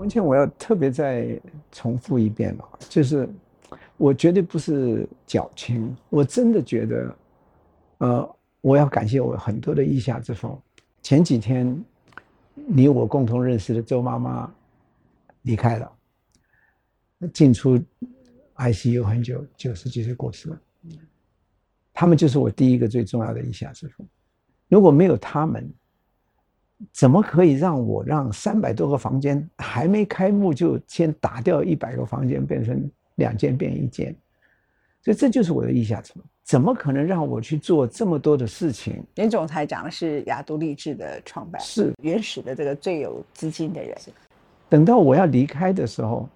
文倩，我要特别再重复一遍了，就是我绝对不是矫情，我真的觉得，呃，我要感谢我很多的意下之风。前几天，你我共同认识的周妈妈离开了，进出 ICU 很久，九十几岁过世了。他们就是我第一个最重要的意下之风。如果没有他们，怎么可以让我让三百多个房间还没开幕就先打掉一百个房间，变成两间变一间？所以这就是我的意下之风。怎么可能让我去做这么多的事情？严总裁讲的是雅都励志的创办，是原始的这个最有资金的人。等到我要离开的时候，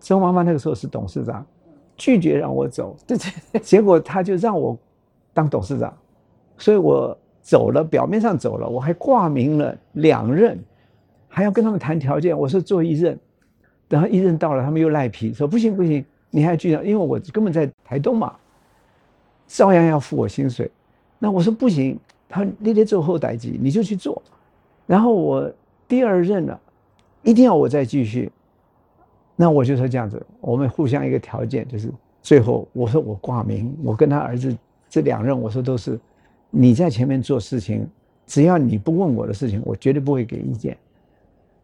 周妈妈那个时候是董事长，拒绝让我走，对对，结果他就让我当董事长，所以我走了，表面上走了，我还挂名了两任，还要跟他们谈条件。我说做一任，等到一任到了，他们又赖皮，说不行不行，你还继续，因为我根本在台东嘛，照样要付我薪水。那我说不行，他你得做后代机，你就去做。然后我第二任了，一定要我再继续。那我就说这样子，我们互相一个条件，就是最后我说我挂名，我跟他儿子这两任，我说都是你在前面做事情，只要你不问我的事情，我绝对不会给意见。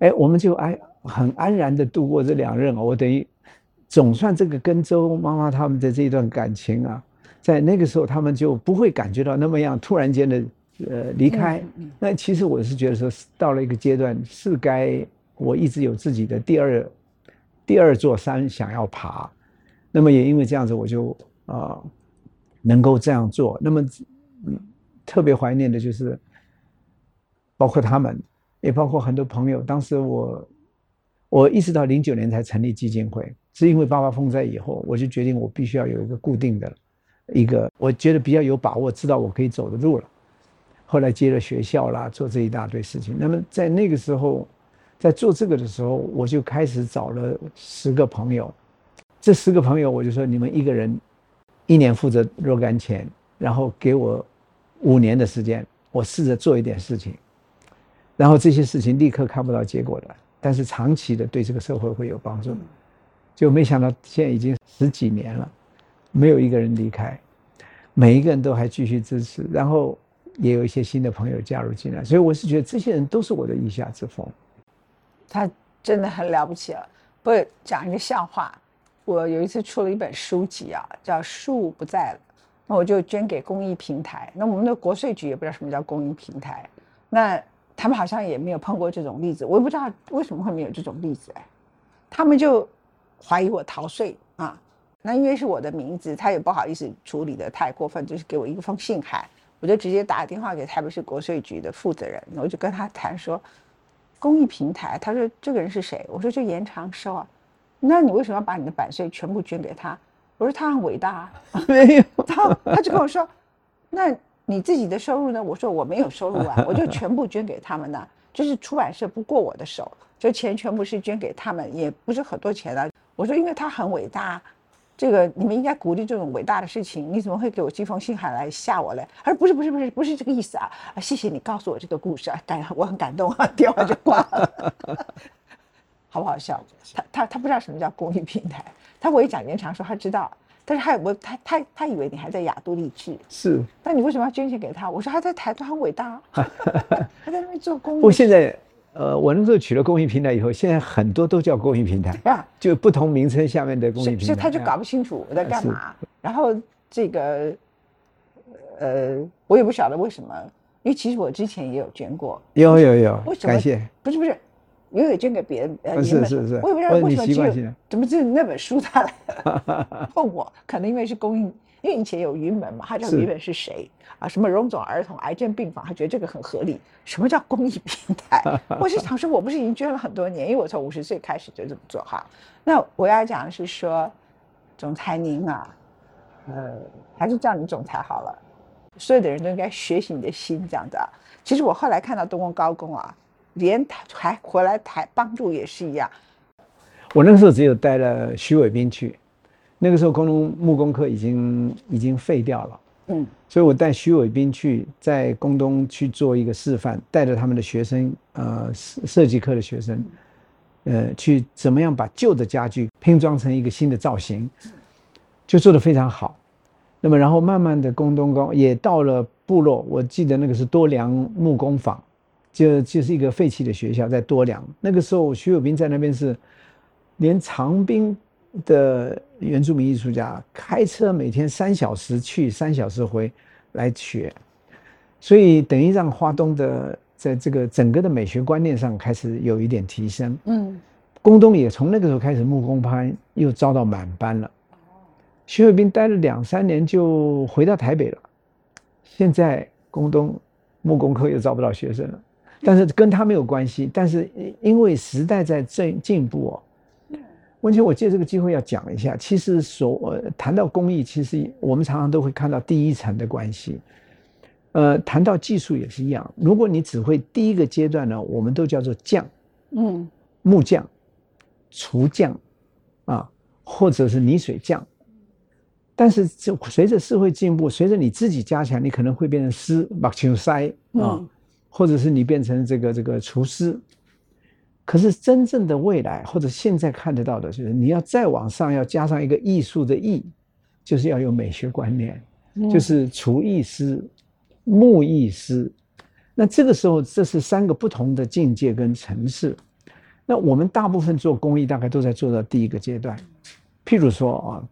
哎，我们就安很安然的度过这两任我等于总算这个跟周妈妈他们的这一段感情啊，在那个时候他们就不会感觉到那么样突然间的呃离开。那其实我是觉得说到了一个阶段，是该我一直有自己的第二。第二座山想要爬，那么也因为这样子，我就啊能够这样做。那么，嗯，特别怀念的就是，包括他们，也包括很多朋友。当时我，我一直到零九年才成立基金会，是因为八八风灾以后，我就决定我必须要有一个固定的，一个我觉得比较有把握，知道我可以走的路了。后来接了学校啦，做这一大堆事情。那么在那个时候。在做这个的时候，我就开始找了十个朋友，这十个朋友我就说，你们一个人一年负责若干钱，然后给我五年的时间，我试着做一点事情，然后这些事情立刻看不到结果的，但是长期的对这个社会会有帮助。就没想到现在已经十几年了，没有一个人离开，每一个人都还继续支持，然后也有一些新的朋友加入进来，所以我是觉得这些人都是我的意下之风。他真的很了不起了。不讲一个笑话，我有一次出了一本书籍啊，叫《树不在了》，那我就捐给公益平台。那我们的国税局也不知道什么叫公益平台，那他们好像也没有碰过这种例子，我也不知道为什么会没有这种例子哎。他们就怀疑我逃税啊，那因为是我的名字，他也不好意思处理的太过分，就是给我一个封信函，我就直接打电话给台北市国税局的负责人，我就跟他谈说。公益平台，他说这个人是谁？我说就严长寿啊。那你为什么要把你的版税全部捐给他？我说他很伟大。没有，他他就跟我说，那你自己的收入呢？我说我没有收入啊，我就全部捐给他们呢。就是出版社不过我的手，就钱全部是捐给他们，也不是很多钱啊。我说因为他很伟大。这个你们应该鼓励这种伟大的事情，你怎么会给我寄封信函来吓我嘞？他说不是不是不是不是这个意思啊！啊，谢谢你告诉我这个故事啊，感我很感动啊，电话就挂了，好不好笑？他他他不知道什么叫公益平台，他我一讲延长说他知道，但是他我他他他以为你还在雅都励志，是，那你为什么要捐钱给他？我说他在台都很伟大，他在那边做公益。我现在。呃，我那时候取了公益平台以后，现在很多都叫公益平台，就不同名称下面的公益平台，所以他就搞不清楚我在干嘛。然后这个，呃，我也不晓得为什么，因为其实我之前也有捐过，有有有，感谢，不是不是，也有捐给别人，呃，是是是，我也不知道为什么只有，怎么只有那本书他来问 我，可能因为是公益。因为以前有云门嘛，他知道云门是谁啊？什么荣总儿童癌症病房，他觉得这个很合理。什么叫公益平台？我是想说，我不是已经捐了很多年？因为我从五十岁开始就这么做哈。那我要讲的是说，总裁您啊，呃，还是叫你总裁好了。所有的人都应该学习你的心这样子啊。其实我后来看到东宫高工啊，连台还回来台帮助也是一样。我那个时候只有带了徐伟斌去。那个时候，工农木工科已经已经废掉了，嗯，所以我带徐伟斌去在工东去做一个示范，带着他们的学生，呃，设设计课的学生，呃，去怎么样把旧的家具拼装成一个新的造型，就做得非常好。那么，然后慢慢的，工东工也到了部落。我记得那个是多良木工坊，就就是一个废弃的学校，在多良。那个时候，徐有斌在那边是连长滨的原住民艺术家开车每天三小时去，三小时回来学，所以等于让花东的在这个整个的美学观念上开始有一点提升。嗯，宫东也从那个时候开始木工班又招到满班了。徐有斌待了两三年就回到台北了，现在宫东木工科又招不到学生了，但是跟他没有关系。但是因为时代在进进步哦，温清，我借这个机会要讲一下，其实所谈到工艺，其实我们常常都会看到第一层的关系。呃，谈到技术也是一样，如果你只会第一个阶段呢，我们都叫做匠，嗯，木匠、厨匠，啊，或者是泥水匠。但是，就随着社会进步，随着你自己加强，你可能会变成师、把球塞啊，或者是你变成这个这个厨师。可是，真正的未来，或者现在看得到的，就是你要再往上，要加上一个艺术的艺，就是要有美学观念，就是厨艺师、木艺师。那这个时候，这是三个不同的境界跟层次。那我们大部分做公益，大概都在做到第一个阶段。譬如说啊。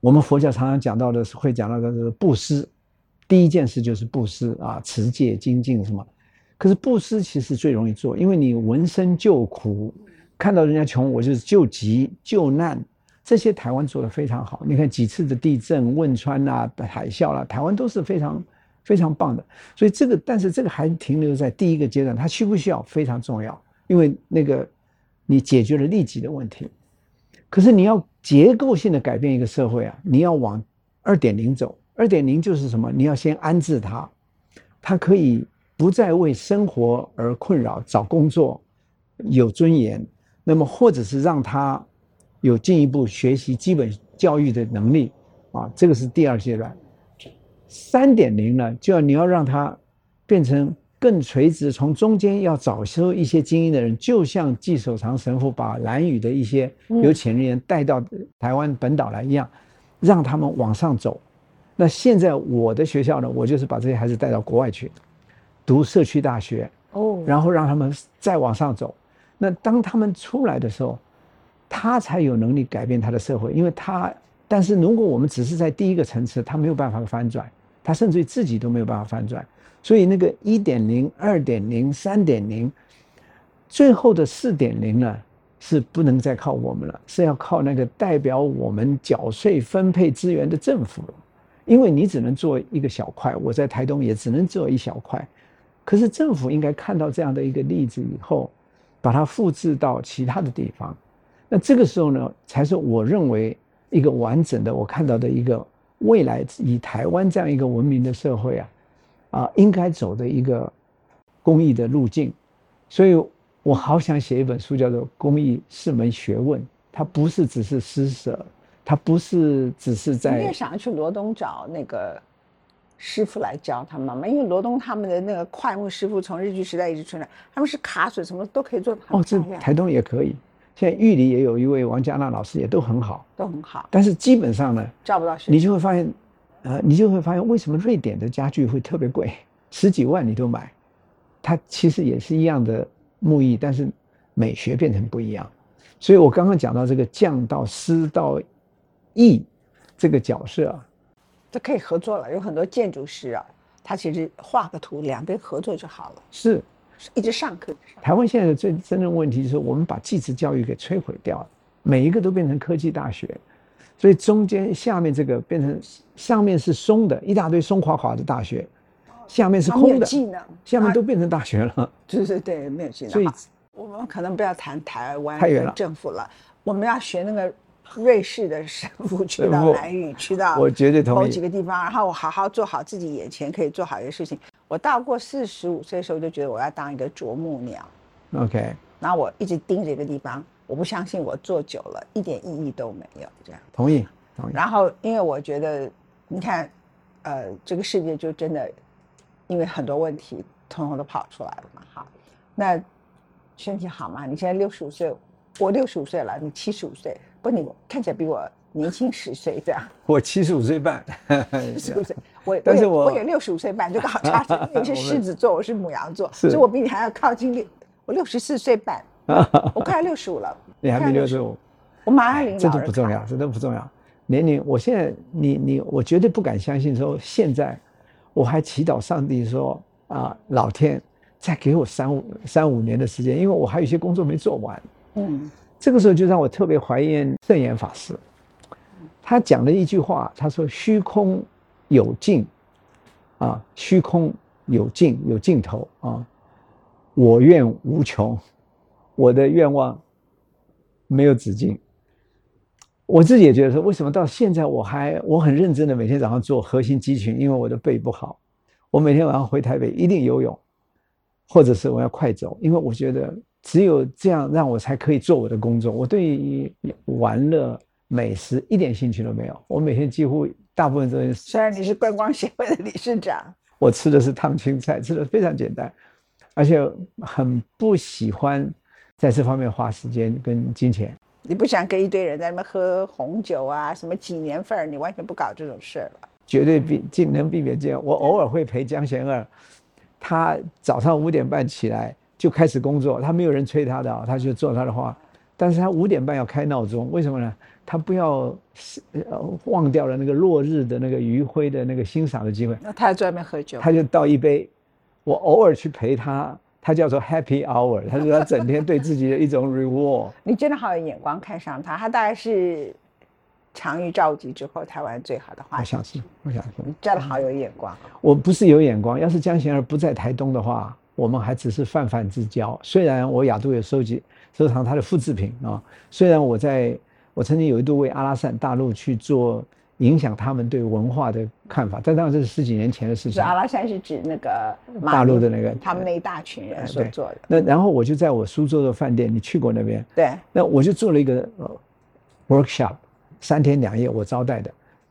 我们佛教常常讲到的是会讲到的是布施，第一件事就是布施啊，持戒精进什么。可是布施其实最容易做，因为你闻声救苦，看到人家穷，我就是救急救难，这些台湾做的非常好。你看几次的地震、汶川啊、海啸啦，台湾都是非常非常棒的。所以这个，但是这个还停留在第一个阶段，它需不需要非常重要，因为那个你解决了利己的问题。可是你要结构性的改变一个社会啊，你要往二点零走。二点零就是什么？你要先安置他，他可以不再为生活而困扰，找工作有尊严。那么或者是让他有进一步学习基本教育的能力啊，这个是第二阶段。三点零呢，就要你要让他变成。更垂直，从中间要找收一些精英的人，就像纪守常神父把蓝屿的一些有潜力人带到台湾本岛来一样，让他们往上走。那现在我的学校呢，我就是把这些孩子带到国外去读社区大学，哦，然后让他们再往上走。那当他们出来的时候，他才有能力改变他的社会，因为他。但是如果我们只是在第一个层次，他没有办法翻转，他甚至于自己都没有办法翻转。所以那个一点零、二点零、三点零，最后的四点零呢，是不能再靠我们了，是要靠那个代表我们缴税分配资源的政府了。因为你只能做一个小块，我在台东也只能做一小块。可是政府应该看到这样的一个例子以后，把它复制到其他的地方。那这个时候呢，才是我认为一个完整的，我看到的一个未来以台湾这样一个文明的社会啊。啊，应该走的一个公益的路径，所以我好想写一本书，叫做《公益是门学问》。它不是只是施舍，它不是只是在。你也想要去罗东找那个师傅来教他们吗？因为罗东他们的那个快木师傅从日据时代一直存在，他们是卡水什么都可以做。哦，这台东也可以。现在玉里也有一位王佳娜老师，也都很好，都很好。但是基本上呢，找不到你就会发现。呃，你就会发现为什么瑞典的家具会特别贵，十几万你都买，它其实也是一样的木艺，但是美学变成不一样。所以我刚刚讲到这个匠到师到艺这个角色啊，这可以合作了。有很多建筑师啊，他其实画个图，两边合作就好了。是，一直上课。台湾现在的最真正问题就是我们把技职教育给摧毁掉了，每一个都变成科技大学。所以中间下面这个变成上面是松的，一大堆松垮垮的大学，下面是空的，技能，下面都变成大学了。对对对，没有技能。所以我们可能不要谈台湾政府了，我们要学那个瑞士的神父去到 南屿，去到我绝对同意某几个地方，然后我好好做好自己眼前可以做好一个事情。我到过四十五岁的时候，就觉得我要当一个啄木鸟。OK，然后我一直盯着一个地方。我不相信我做久了一点意义都没有，这样同意同意。然后，因为我觉得，你看，呃，这个世界就真的，因为很多问题，统统都跑出来了嘛，哈。那身体好吗？你现在六十五岁，我六十五岁了，你七十五岁，不，你看起来比我年轻十岁，这样。我七十五岁半，七十五岁，我但是我我也六十五岁半，就刚好差十，你是狮子座，我是母羊座，所以我比你还要靠近六，我六十四岁半，我快要六十五了，你还没六十五，我马上领这老人卡都不重要，这都不重要。年龄，我现在你你，我绝对不敢相信说现在，我还祈祷上帝说啊，老天再给我三五三五年的时间，因为我还有一些工作没做完。嗯，这个时候就让我特别怀念圣严法师，他讲了一句话，他说：“虚空有尽，啊，虚空有尽，有尽头。啊，我愿无穷，我的愿望没有止境。”我自己也觉得说，为什么到现在我还我很认真的每天早上做核心肌群，因为我的背不好，我每天晚上回台北一定游泳，或者是我要快走，因为我觉得只有这样让我才可以做我的工作。我对于玩乐、美食一点兴趣都没有，我每天几乎大部分都是虽然你是观光协会的理事长，我吃的是烫青菜，吃的非常简单，而且很不喜欢在这方面花时间跟金钱。你不想跟一堆人在那边喝红酒啊，什么几年份儿，你完全不搞这种事儿了。绝对避尽能避免这样。我偶尔会陪江贤二，他早上五点半起来就开始工作，他没有人催他的啊，他就做他的话。但是他五点半要开闹钟，为什么呢？他不要呃忘掉了那个落日的那个余晖的那个欣赏的机会，那他在外面喝酒，他就倒一杯。我偶尔去陪他，他叫做 Happy Hour，他说他整天对自己的一种 reward。你真的好有眼光看上他，他大概是长于召集之后台湾最好的画家，我相信，我相信。你真的好有眼光。我不是有眼光，要是江贤儿不在台东的话，我们还只是泛泛之交。虽然我亚洲有收集收藏他的复制品啊，虽然我在我曾经有一度为阿拉善大陆去做影响他们对文化的看法，但当然这是十几年前的事情是。阿拉善是指那个大陆的那个他们那一大群人所做的，那然后我就在我苏州的饭店，你去过那边？对，那我就做了一个呃 workshop，三天两夜我招待的，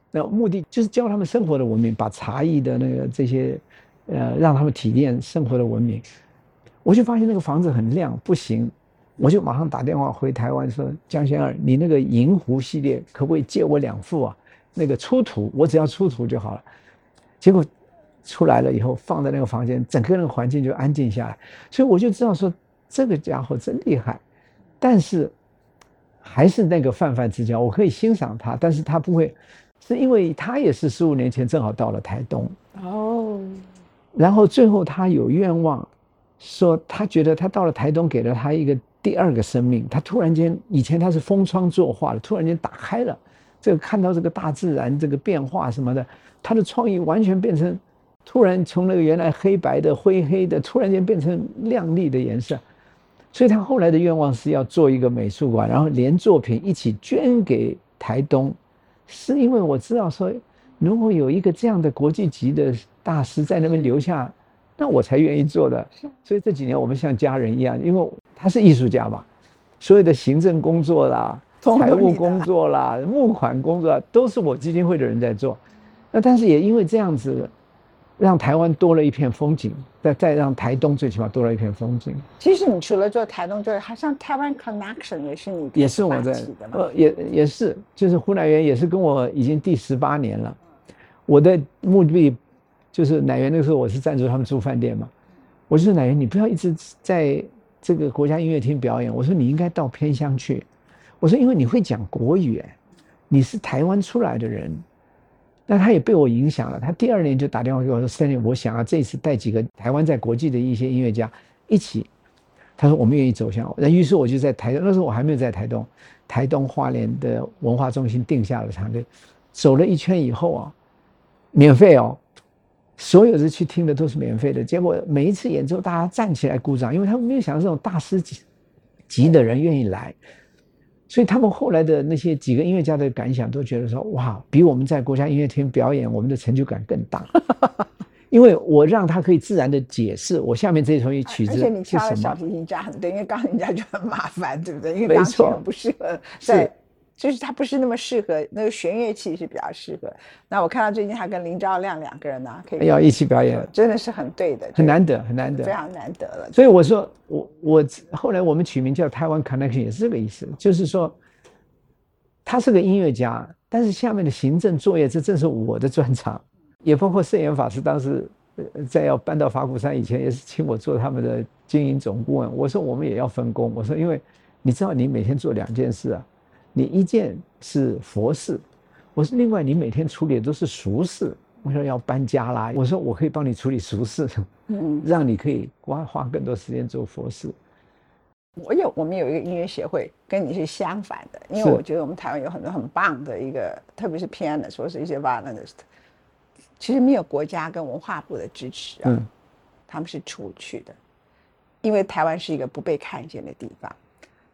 那目的就是教他们生活的文明，把茶艺的那个这些，呃，让他们体验生活的文明。我就发现那个房子很亮，不行，我就马上打电话回台湾说：江先生，你那个银湖系列可不可以借我两幅啊？那个出图，我只要出图就好了。结果出来了以后，放在那个房间，整个那个环境就安静下来，所以我就知道说这个家伙真厉害，但是还是那个泛泛之交，我可以欣赏他，但是他不会，是因为他也是十五年前正好到了台东，哦，然后最后他有愿望，说他觉得他到了台东给了他一个第二个生命，他突然间以前他是封窗作画的，突然间打开了，这个看到这个大自然这个变化什么的，他的创意完全变成，突然从那个原来黑白的灰黑的，突然间变成亮丽的颜色，所以他后来的愿望是要做一个美术馆，然后连作品一起捐给台东，是因为我知道说，如果有一个这样的国际级的大师在那边留下，那我才愿意做的。所以这几年我们像家人一样，因为他是艺术家嘛，所有的行政工作啦、财务工作啦、募款工作啊都是我基金会的人在做。那但是也因为这样子，让台湾多了一片风景，再再让台东最起码多了一片风景。其实你除了做台东之外，好像台湾 Connection 也是你也是我在发起的嘛，呃，也也是，就是胡乃元也是跟我已经第十八年了。我的目的就是乃元那时候我是赞助他们住饭店嘛，我就说乃元你不要一直在这个国家音乐厅表演，我说你应该到偏乡去，我说因为你会讲国语，你是台湾出来的人，那他也被我影响了，他第二年就打电话给我说，Stanley，我想要这次带几个台湾在国际的一些音乐家一起。他说我们愿意走向，那于是我就在台东，那时候我还没有在台东，台东花莲的文化中心定下了场地，走了一圈以后啊，免费哦，所有的去听的都是免费的，结果每一次演奏大家站起来鼓掌，因为他们没有想到这种大师级级的人愿意来，所以他们后来的那些几个音乐家的感想都觉得说，哇，比我们在国家音乐厅表演我们的成就感更大。因为我让他可以自然的解释我下面这首曲子而且你是什么。敲小，提琴家很对，因为钢琴家就很麻烦，对不对？因为没钢琴不适合在就是他不是那么适合那个弦乐器是比较适合。那我看到最近他跟林昭亮两个人呢，可以要一起表演，真的是很对的，很难得，很难得，非常难得了。所以我说，我我后来我们取名叫台湾 Connection 也是这个意思，就是说他是个音乐家，但是下面的行政作业这正是我的专长，也包括圣严法师当时在要搬到法鼓山以前，也是请我做他们的经营总顾问。我说我们也要分工，我说因为。你知道，你每天做两件事啊，你一件是佛事，我说另外你每天处理的都是俗事。我说要搬家啦，我说我可以帮你处理俗事，嗯，让你可以花花更多时间做佛事。我有，我们有一个音乐协会，跟你是相反的，因为我觉得我们台湾有很多很棒的一个，特别是 pianist 或是一些 violinist，其实没有国家跟文化部的支持啊，他们是出不去的，因为台湾是一个不被看见的地方。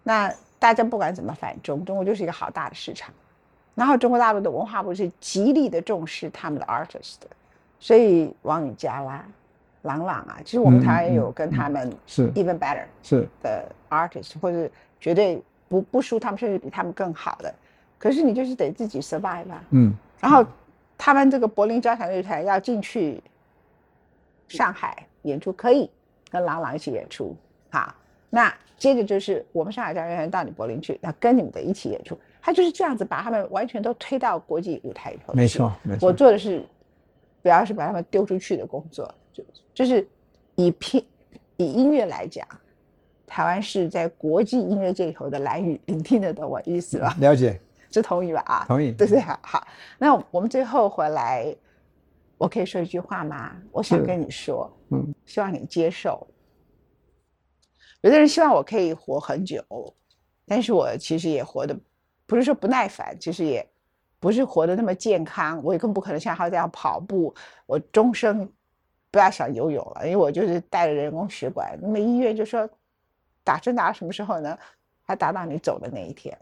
那大家不管怎么反中，中国就是一个好大的市场。然后中国大陆的文化部是极力的重视他们的 artist，所以王羽佳啦、郎朗啊，其实我们台湾也有跟他们是 even better 是的 artist，或者绝对不不输他们，甚至比他们更好的。可是你就是得自己 survive 啊。嗯。然后他们这个柏林交响乐团要进去上海演出，可以跟郎朗一起演出，好。那接着就是我们上海交响乐团到你柏林去，那跟你们的一起演出，他就是这样子把他们完全都推到国际舞台里头。没错，没错。我做的是，不要是把他们丢出去的工作，就就是以拼以音乐来讲，台湾是在国际音乐界里头的蓝雨，你听得懂我意思吧？了解，是同意吧？啊，同意。对对，好。好，那我们最后回来，我可以说一句话吗？我想跟你说，嗯，希望你接受。有的人希望我可以活很久，但是我其实也活的，不是说不耐烦，其实也不是活得那么健康。我也更不可能像他这样跑步，我终生不要想游泳了，因为我就是带着人工血管。那么医院就说打针打到什么时候呢？还打到你走的那一天，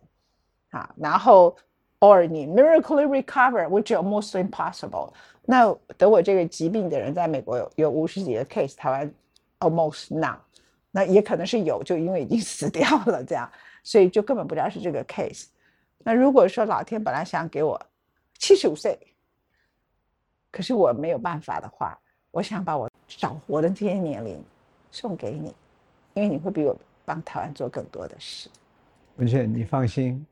啊，然后 or 你 miraculously recover，which is almost impossible。那得我这个疾病的人，在美国有有五十几个 case，台湾 almost none。那也可能是有，就因为已经 死掉了这样，所以就根本不知道是这个 case。那如果说老天本来想给我七十五岁，可是我没有办法的话，我想把我少活的这些年龄送给你，因为你会比我帮台湾做更多的事。文倩，你放心，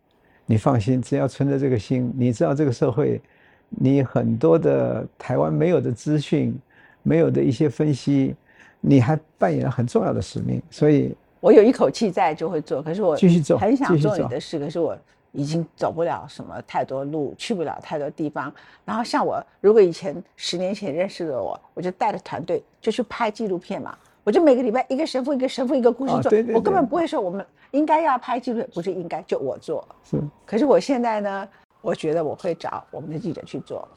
你放心，只要存着这个心，你知道这个社会，你很多的台湾没有的资讯，没有的一些分析。你还扮演了很重要的使命，所以我有一口气在就会做。可是我继续做，很想做你的事，可是我已经走不了什么太多路，去不了太多地方。然后像我，如果以前十年前认识的我，我就带着团队就去拍纪录片嘛。我就每个礼拜一个神父，一个神父，一个故事做。我根本不会说我们应该要拍纪录片，不是应该就我做。是。可是我现在呢，我觉得我会找我们的记者去做，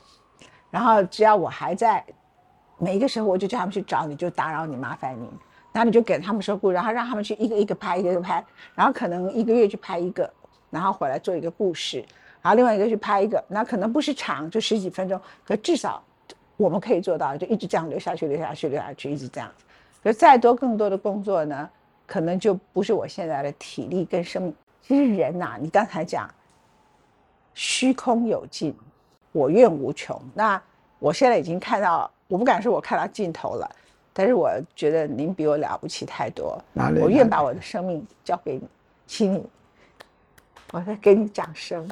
然后只要我还在。每一个时候我就叫他们去找你，就打扰你，麻烦你，然后你就给他们说故事，然后让他们去一个一个拍，一个一个拍，然后可能一个月去拍一个，然后回来做一个故事，然后另外一个去拍一个，那可能不是长，就十几分钟，可至少我们可以做到，就一直这样流下去，流下去，流下去，一直这样子。可再多更多的工作呢，可能就不是我现在的体力跟生命。其实人呐，你刚才讲，虚空有尽，我愿无穷。那我现在已经看到。我不敢说我看到尽头了，但是我觉得您比我了不起太多。哪里我愿把我的生命交给你，请你，我再给你掌声。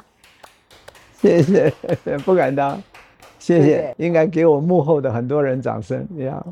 谢谢，不敢当，谢谢，应该给我幕后的很多人掌声，你好。